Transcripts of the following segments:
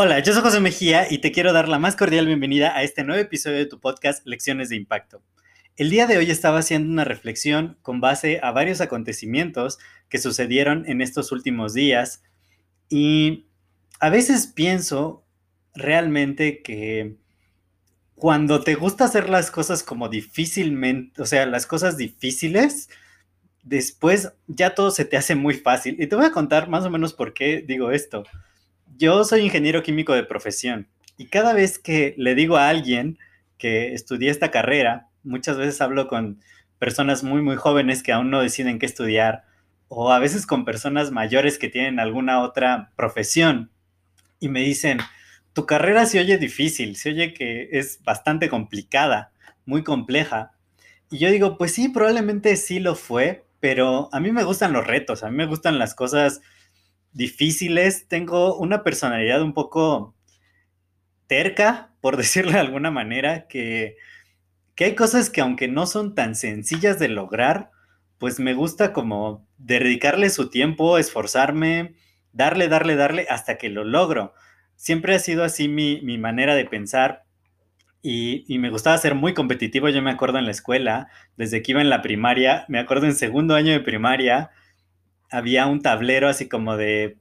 Hola, yo soy José Mejía y te quiero dar la más cordial bienvenida a este nuevo episodio de tu podcast Lecciones de Impacto. El día de hoy estaba haciendo una reflexión con base a varios acontecimientos que sucedieron en estos últimos días y a veces pienso realmente que cuando te gusta hacer las cosas como difícilmente, o sea, las cosas difíciles, después ya todo se te hace muy fácil. Y te voy a contar más o menos por qué digo esto. Yo soy ingeniero químico de profesión y cada vez que le digo a alguien que estudié esta carrera, muchas veces hablo con personas muy, muy jóvenes que aún no deciden qué estudiar o a veces con personas mayores que tienen alguna otra profesión y me dicen, tu carrera se oye difícil, se oye que es bastante complicada, muy compleja. Y yo digo, pues sí, probablemente sí lo fue, pero a mí me gustan los retos, a mí me gustan las cosas difíciles, tengo una personalidad un poco terca, por decirlo de alguna manera, que, que hay cosas que aunque no son tan sencillas de lograr, pues me gusta como dedicarle su tiempo, esforzarme, darle, darle, darle hasta que lo logro. Siempre ha sido así mi, mi manera de pensar y, me gustaba ser muy competitivo, yo me acuerdo en la escuela, desde que iba en la primaria, me acuerdo en segundo año de primaria, había un tablero así como de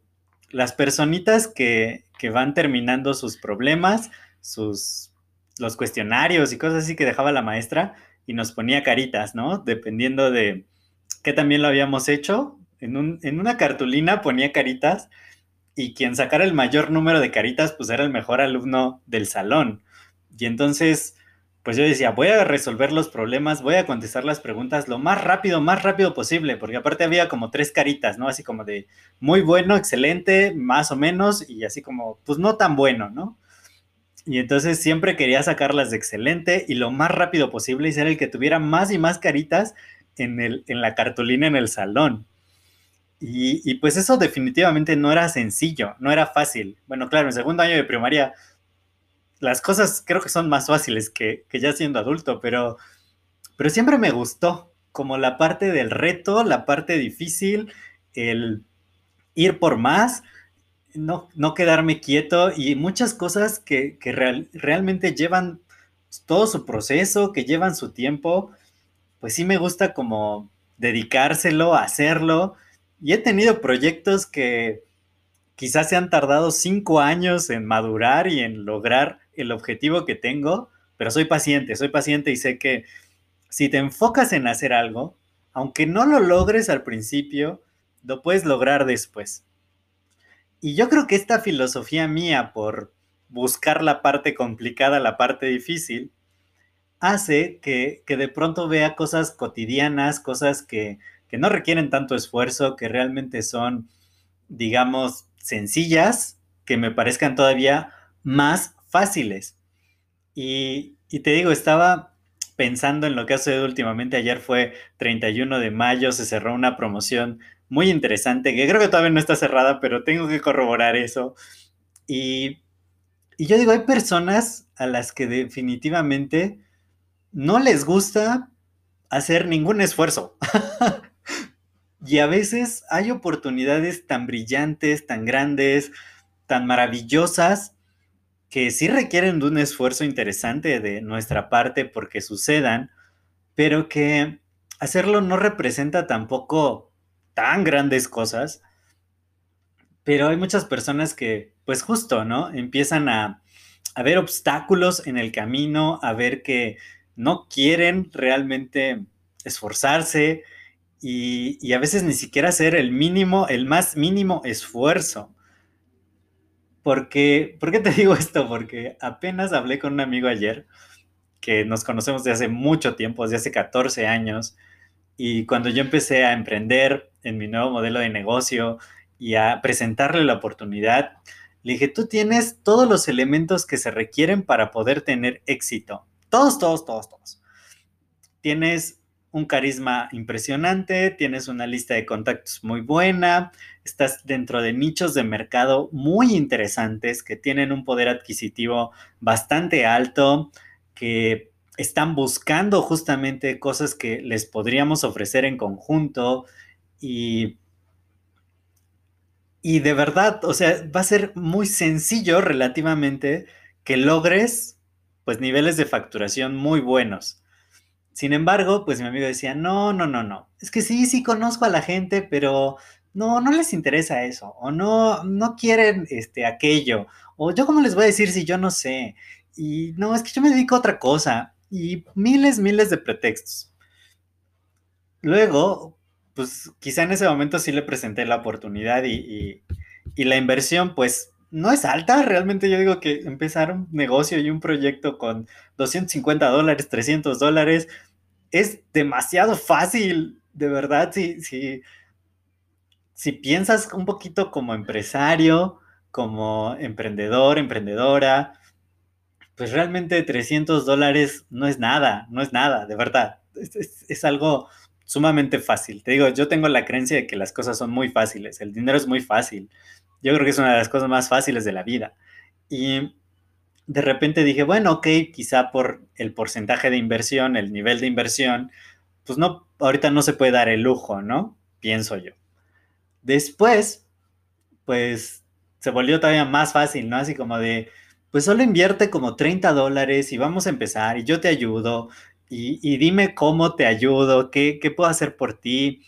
las personitas que, que van terminando sus problemas, sus, los cuestionarios y cosas así que dejaba la maestra y nos ponía caritas, ¿no? Dependiendo de qué también lo habíamos hecho. En, un, en una cartulina ponía caritas y quien sacara el mayor número de caritas, pues era el mejor alumno del salón. Y entonces, pues yo decía, voy a resolver los problemas, voy a contestar las preguntas lo más rápido, más rápido posible, porque aparte había como tres caritas, ¿no? Así como de muy bueno, excelente, más o menos, y así como, pues no tan bueno, ¿no? Y entonces siempre quería sacarlas de excelente y lo más rápido posible y ser el que tuviera más y más caritas en, el, en la cartulina en el salón. Y, y, pues eso definitivamente no era sencillo, no era fácil. Bueno, claro, en segundo año de primaria las cosas creo que son más fáciles que, ya siendo adulto, pero, pero siempre me gustó como la parte del reto, la parte difícil, el ir por más, no, no quedarme quieto y muchas cosas que, realmente llevan todo su proceso, que llevan su tiempo, pues sí me gusta como dedicárselo, hacerlo. Y he tenido proyectos que quizás se han tardado cinco años en madurar y en lograr el objetivo que tengo, pero soy paciente, soy paciente y sé que si te enfocas en hacer algo, aunque no lo logres al principio, lo puedes lograr después. Y yo creo que esta filosofía mía por buscar la parte complicada, la parte difícil, hace que, de pronto vea cosas cotidianas, cosas que, que no requieren tanto esfuerzo, que realmente son, digamos, sencillas, que me parezcan todavía más fáciles. Y, te digo, estaba pensando en lo que ha sucedido últimamente. Ayer fue 31 de mayo, se cerró una promoción muy interesante, que creo que todavía no está cerrada, pero tengo que corroborar eso. Y, y yo digo, hay personas a las que definitivamente no les gusta hacer ningún esfuerzo. y a veces hay oportunidades tan brillantes, tan grandes, tan maravillosas, que sí requieren de un esfuerzo interesante de nuestra parte porque sucedan, pero que hacerlo no representa tampoco tan grandes cosas. Pero hay muchas personas que, pues justo, ¿no? Empiezan a, a ver obstáculos en el camino, a ver que no quieren realmente esforzarse y, y a veces ni siquiera hacer el mínimo, el más mínimo esfuerzo. Porque, ¿por qué te digo esto? Porque apenas hablé con un amigo ayer que nos conocemos desde hace mucho tiempo, desde hace 14 años, Y cuando yo empecé a emprender en mi nuevo modelo de negocio y a presentarle la oportunidad, le dije, tú tienes todos los elementos que se requieren para poder tener éxito. Todos, todos, todos, todos. Tienes un carisma impresionante, tienes una lista de contactos muy buena, estás dentro de nichos de mercado muy interesantes que tienen un poder adquisitivo bastante alto, que están buscando justamente cosas que les podríamos ofrecer en conjunto y, y de verdad, o sea, va a ser muy sencillo relativamente que logres pues niveles de facturación muy buenos. Sin embargo, pues mi amigo decía, no, no, no, no, es que sí, sí conozco a la gente, pero no, no les interesa eso, o no, no quieren este, aquello, o yo cómo les voy a decir si yo no sé, y no, es que yo me dedico a otra cosa, y miles, miles de pretextos. Luego, pues quizá en ese momento sí le presenté la oportunidad y, y la inversión, pues no es alta. Realmente yo digo que empezar un negocio y un proyecto con 250 dólares, 300 dólares, es demasiado fácil, de verdad, si, si, si piensas un poquito como empresario, como emprendedor, emprendedora, pues realmente 300 dólares no es nada, no es nada, de verdad. Es, es, algo sumamente fácil. Te digo, yo tengo la creencia de que las cosas son muy fáciles, el dinero es muy fácil. Yo creo que es una de las cosas más fáciles de la vida. Y de repente dije, bueno, ok, quizá por el porcentaje de inversión, el nivel de inversión, pues no, ahorita no se puede dar el lujo, ¿no? Pienso yo. Después, pues se volvió todavía más fácil, ¿no? Así como de, pues solo invierte como 30 dólares y vamos a empezar y yo te ayudo y, dime cómo te ayudo, qué, qué puedo hacer por ti.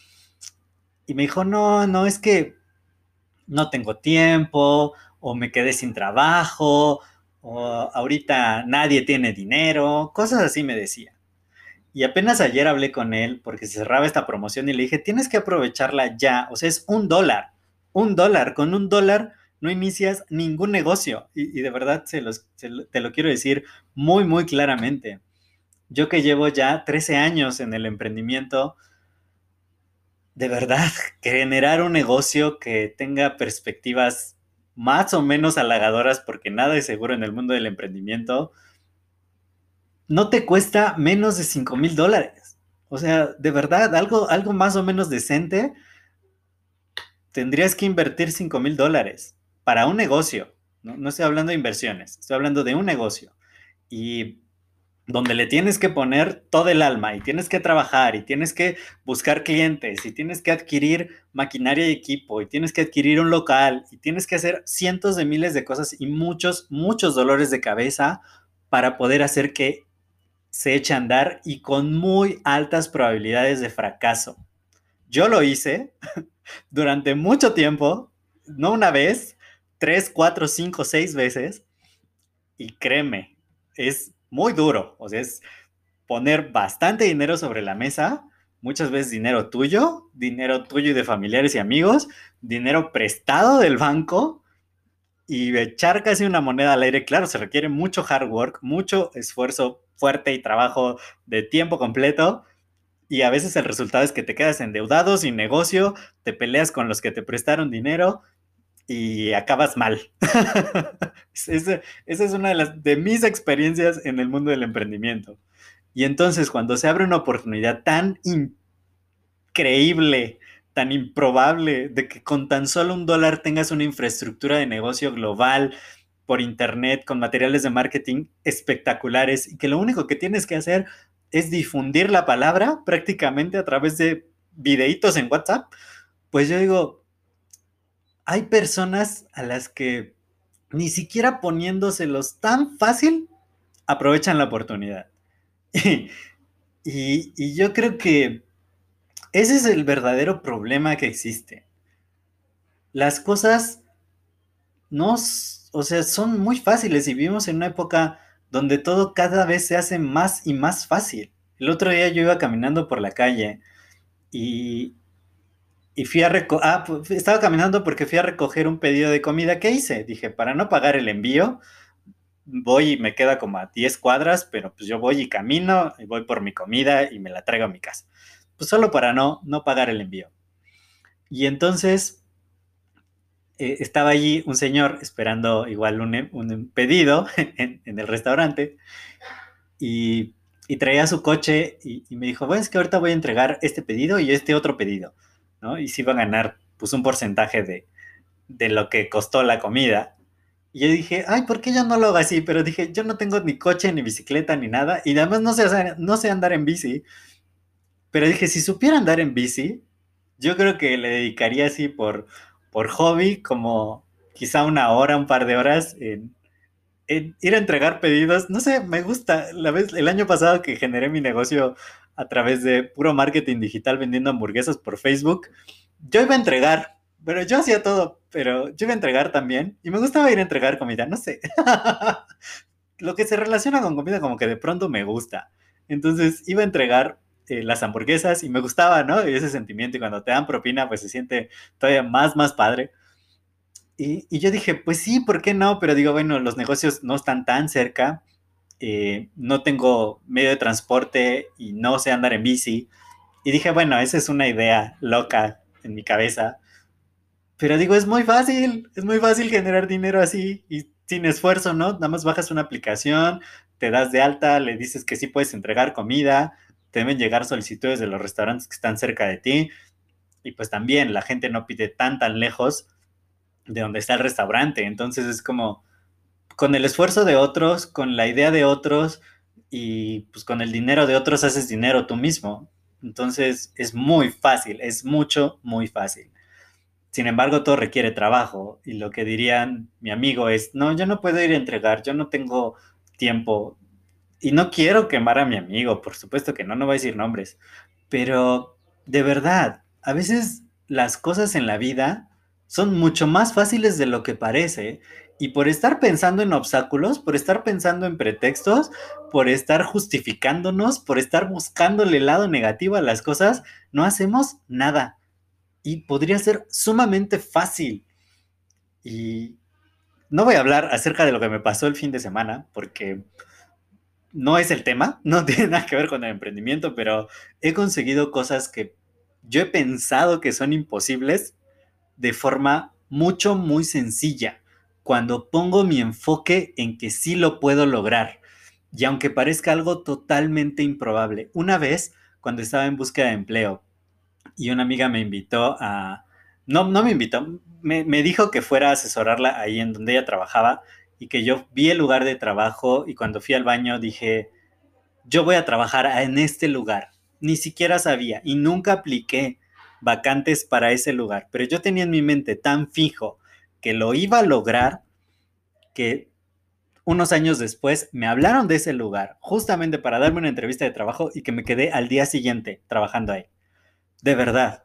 Y me dijo, no, no, es que no tengo tiempo o me quedé sin trabajo o ahorita nadie tiene dinero, cosas así me decía. Y apenas ayer hablé con él porque se cerraba esta promoción y le dije, tienes que aprovecharla ya, o sea, es un dólar, un dólar, con un dólar no inicias ningún negocio. Y, de verdad se los, te lo quiero decir muy, muy claramente. Yo que llevo ya 13 años en el emprendimiento, de verdad, generar un negocio que tenga perspectivas más o menos halagadoras, porque nada es seguro en el mundo del emprendimiento, no te cuesta menos de 5 mil dólares. O sea, de verdad, algo, algo más o menos decente, tendrías que invertir 5 mil dólares para un negocio. ¿no? no estoy hablando de inversiones, estoy hablando de un negocio. Y donde le tienes que poner todo el alma y tienes que trabajar y tienes que buscar clientes y tienes que adquirir maquinaria y equipo y tienes que adquirir un local y tienes que hacer cientos de miles de cosas y muchos, muchos dolores de cabeza para poder hacer que se eche a andar y con muy altas probabilidades de fracaso. Yo lo hice durante mucho tiempo, no una vez, tres, cuatro, cinco, seis veces y créeme, es muy duro. O sea, es poner bastante dinero sobre la mesa, muchas veces dinero tuyo, dinero tuyo y de familiares y amigos, dinero prestado del banco y echar casi una moneda al aire. Claro, se requiere mucho hard work, mucho esfuerzo fuerte y trabajo de tiempo completo. Y a veces el resultado es que te quedas endeudado, sin negocio, te peleas con los que te prestaron dinero y acabas mal. esa, es una de, las, de mis experiencias en el mundo del emprendimiento. Y entonces cuando se abre una oportunidad tan increíble, tan improbable, de que con tan solo un dólar tengas una infraestructura de negocio global por internet, con materiales de marketing espectaculares, y que lo único que tienes que hacer es difundir la palabra prácticamente a través de videitos en WhatsApp, pues yo digo, hay personas a las que ni siquiera poniéndoselos tan fácil aprovechan la oportunidad. y, yo creo que ese es el verdadero problema que existe. Las cosas no, o sea, son muy fáciles y vivimos en una época donde todo cada vez se hace más y más fácil. El otro día yo iba caminando por la calle y, y fui a recoger, ah, estaba caminando porque fui a recoger un pedido de comida que hice. Dije, para no pagar el envío, voy y me queda como a 10 cuadras, pero pues yo voy y camino y voy por mi comida y me la traigo a mi casa. pues solo para no, no pagar el envío. Y entonces eh, estaba allí un señor esperando igual un, pedido en, el restaurante y, traía su coche y, me dijo, bueno, es que ahorita voy a entregar este pedido y este otro pedido, ¿no? Y si iba a ganar pues un porcentaje de, de lo que costó la comida. Y yo dije, ay, ¿por qué yo no lo hago así? Pero dije, yo no tengo ni coche, ni bicicleta, ni nada. Y además no sé, no sé andar en bici. Pero dije, si supiera andar en bici, yo creo que le dedicaría así por, por hobby, como quizá una hora, un par de horas en, ir a entregar pedidos. No sé, me gusta. La vez, el año pasado que generé mi negocio a través de puro marketing digital vendiendo hamburguesas por Facebook, yo iba a entregar pero yo hacía todo, pero yo iba a entregar también. Y me gustaba ir a entregar comida, no sé. Lo que se relaciona con comida como que de pronto me gusta. Entonces iba a entregar eh, las hamburguesas y me gustaba, ¿no? Y ese sentimiento. Y cuando te dan propina, pues se siente todavía más, más padre. Y, y yo dije, pues sí, ¿por qué no? Pero digo, bueno, los negocios no están tan cerca. Eh, no tengo medio de transporte y no sé andar en bici. Y dije, bueno, esa es una idea loca en mi cabeza pero digo, es muy fácil, es muy fácil generar dinero así y sin esfuerzo, ¿no? Nada más bajas una aplicación, te das de alta, le dices que sí puedes entregar comida, te deben llegar solicitudes de los restaurantes que están cerca de ti y pues también la gente no pide tan tan lejos de donde está el restaurante, entonces es como con el esfuerzo de otros, con la idea de otros y pues con el dinero de otros haces dinero tú mismo. Entonces es muy fácil, es mucho, muy fácil. Sin embargo, todo requiere trabajo y lo que dirían mi amigo es, no, yo no puedo ir a entregar, yo no tengo tiempo y no quiero quemar a mi amigo, por supuesto que no, no voy a decir nombres, pero de verdad, a veces las cosas en la vida son mucho más fáciles de lo que parece y por estar pensando en obstáculos, por estar pensando en pretextos, por estar justificándonos, por estar buscándole el lado negativo a las cosas, no hacemos nada y podría ser sumamente fácil. Y no voy a hablar acerca de lo que me pasó el fin de semana, porque no es el tema, no tiene nada que ver con el emprendimiento, pero he conseguido cosas que yo he pensado que son imposibles de forma mucho, muy sencilla, cuando pongo mi enfoque en que sí lo puedo lograr. Y aunque parezca algo totalmente improbable, una vez, cuando estaba en búsqueda de empleo, y una amiga me invitó a... No, no me invitó, me, dijo que fuera a asesorarla ahí en donde ella trabajaba y que yo vi el lugar de trabajo y cuando fui al baño dije, yo voy a trabajar en este lugar. Ni siquiera sabía y nunca apliqué vacantes para ese lugar, pero yo tenía en mi mente tan fijo que lo iba a lograr que unos años después me hablaron de ese lugar justamente para darme una entrevista de trabajo y que me quedé al día siguiente trabajando ahí de verdad.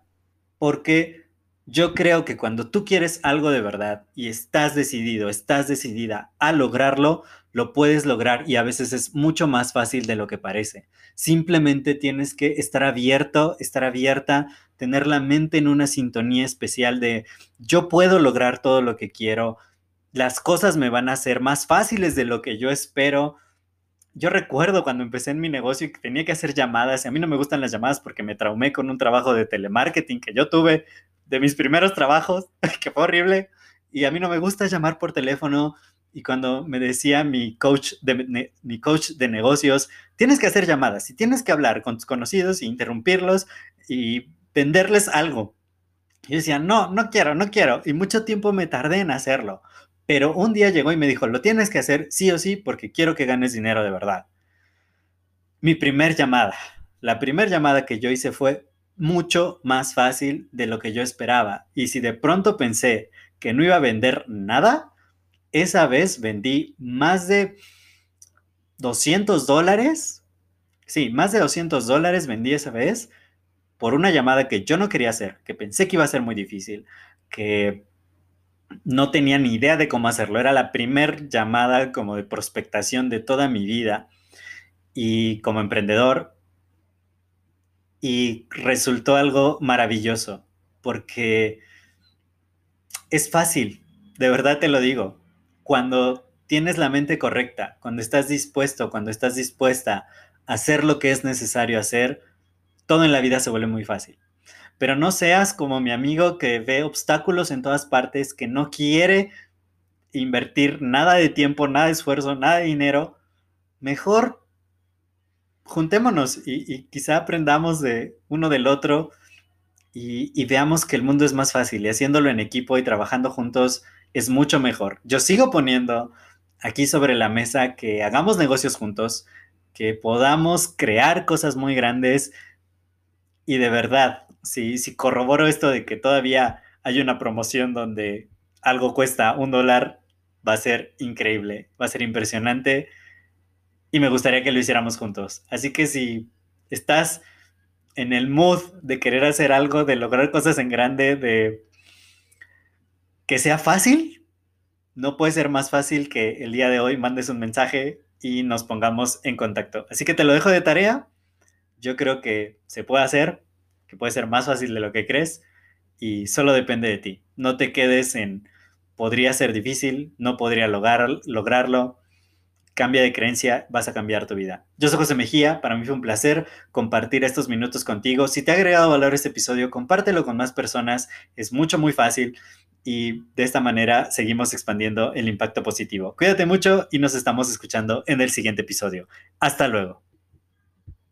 Porque yo creo que cuando tú quieres algo de verdad y estás decidido, estás decidida a lograrlo, lo puedes lograr y a veces es mucho más fácil de lo que parece. Simplemente tienes que estar abierto, estar abierta, tener la mente en una sintonía especial de yo puedo lograr todo lo que quiero, las cosas me van a ser más fáciles de lo que yo espero, yo recuerdo cuando empecé en mi negocio que tenía que hacer llamadas, y a mí no me gustan las llamadas porque me traumé con un trabajo de telemarketing que yo tuve de mis primeros trabajos, que fue horrible, y a mí no me gusta llamar por teléfono. Y cuando me decía mi coach de, mi coach de negocios, tienes que hacer llamadas y tienes que hablar con tus conocidos e interrumpirlos y venderles algo. Y yo decía, no, no quiero, no quiero. Y mucho tiempo me tardé en hacerlo. Pero un día llegó y me dijo, lo tienes que hacer sí o sí porque quiero que ganes dinero de verdad. Mi primer llamada, la primera llamada que yo hice fue mucho más fácil de lo que yo esperaba. Y si de pronto pensé que no iba a vender nada, esa vez vendí más de 200 dólares. Sí, más de 200 dólares vendí esa vez por una llamada que yo no quería hacer, que pensé que iba a ser muy difícil, que no tenía ni idea de cómo hacerlo. Era la primer llamada como de prospectación de toda mi vida y como emprendedor. Y resultó algo maravilloso porque es fácil, de verdad te lo digo. Cuando tienes la mente correcta, cuando estás dispuesto, cuando estás dispuesta a hacer lo que es necesario hacer, todo en la vida se vuelve muy fácil. Pero no seas como mi amigo que ve obstáculos en todas partes, que no quiere invertir nada de tiempo, nada de esfuerzo, nada de dinero. Mejor juntémonos y, quizá aprendamos de uno del otro y, y, veamos que el mundo es más fácil y haciéndolo en equipo y trabajando juntos es mucho mejor. Yo sigo poniendo aquí sobre la mesa que hagamos negocios juntos, que podamos crear cosas muy grandes y de verdad, si, si corroboro esto de que todavía hay una promoción donde algo cuesta un dólar, va a ser increíble, va a ser impresionante y me gustaría que lo hiciéramos juntos. Así que si estás en el mood de querer hacer algo, de lograr cosas en grande, de que sea fácil, no puede ser más fácil que el día de hoy mandes un mensaje y nos pongamos en contacto. Así que te lo dejo de tarea. Yo creo que se puede hacer, que puede ser más fácil de lo que crees y solo depende de ti. No te quedes en podría ser difícil, no podría lograr, lograrlo. Cambia de creencia, vas a cambiar tu vida. Yo soy José Mejía, para mí fue un placer compartir estos minutos contigo. Si te ha agregado valor este episodio, compártelo con más personas, es mucho, muy fácil y de esta manera seguimos expandiendo el impacto positivo. Cuídate mucho y nos estamos escuchando en el siguiente episodio. Hasta luego.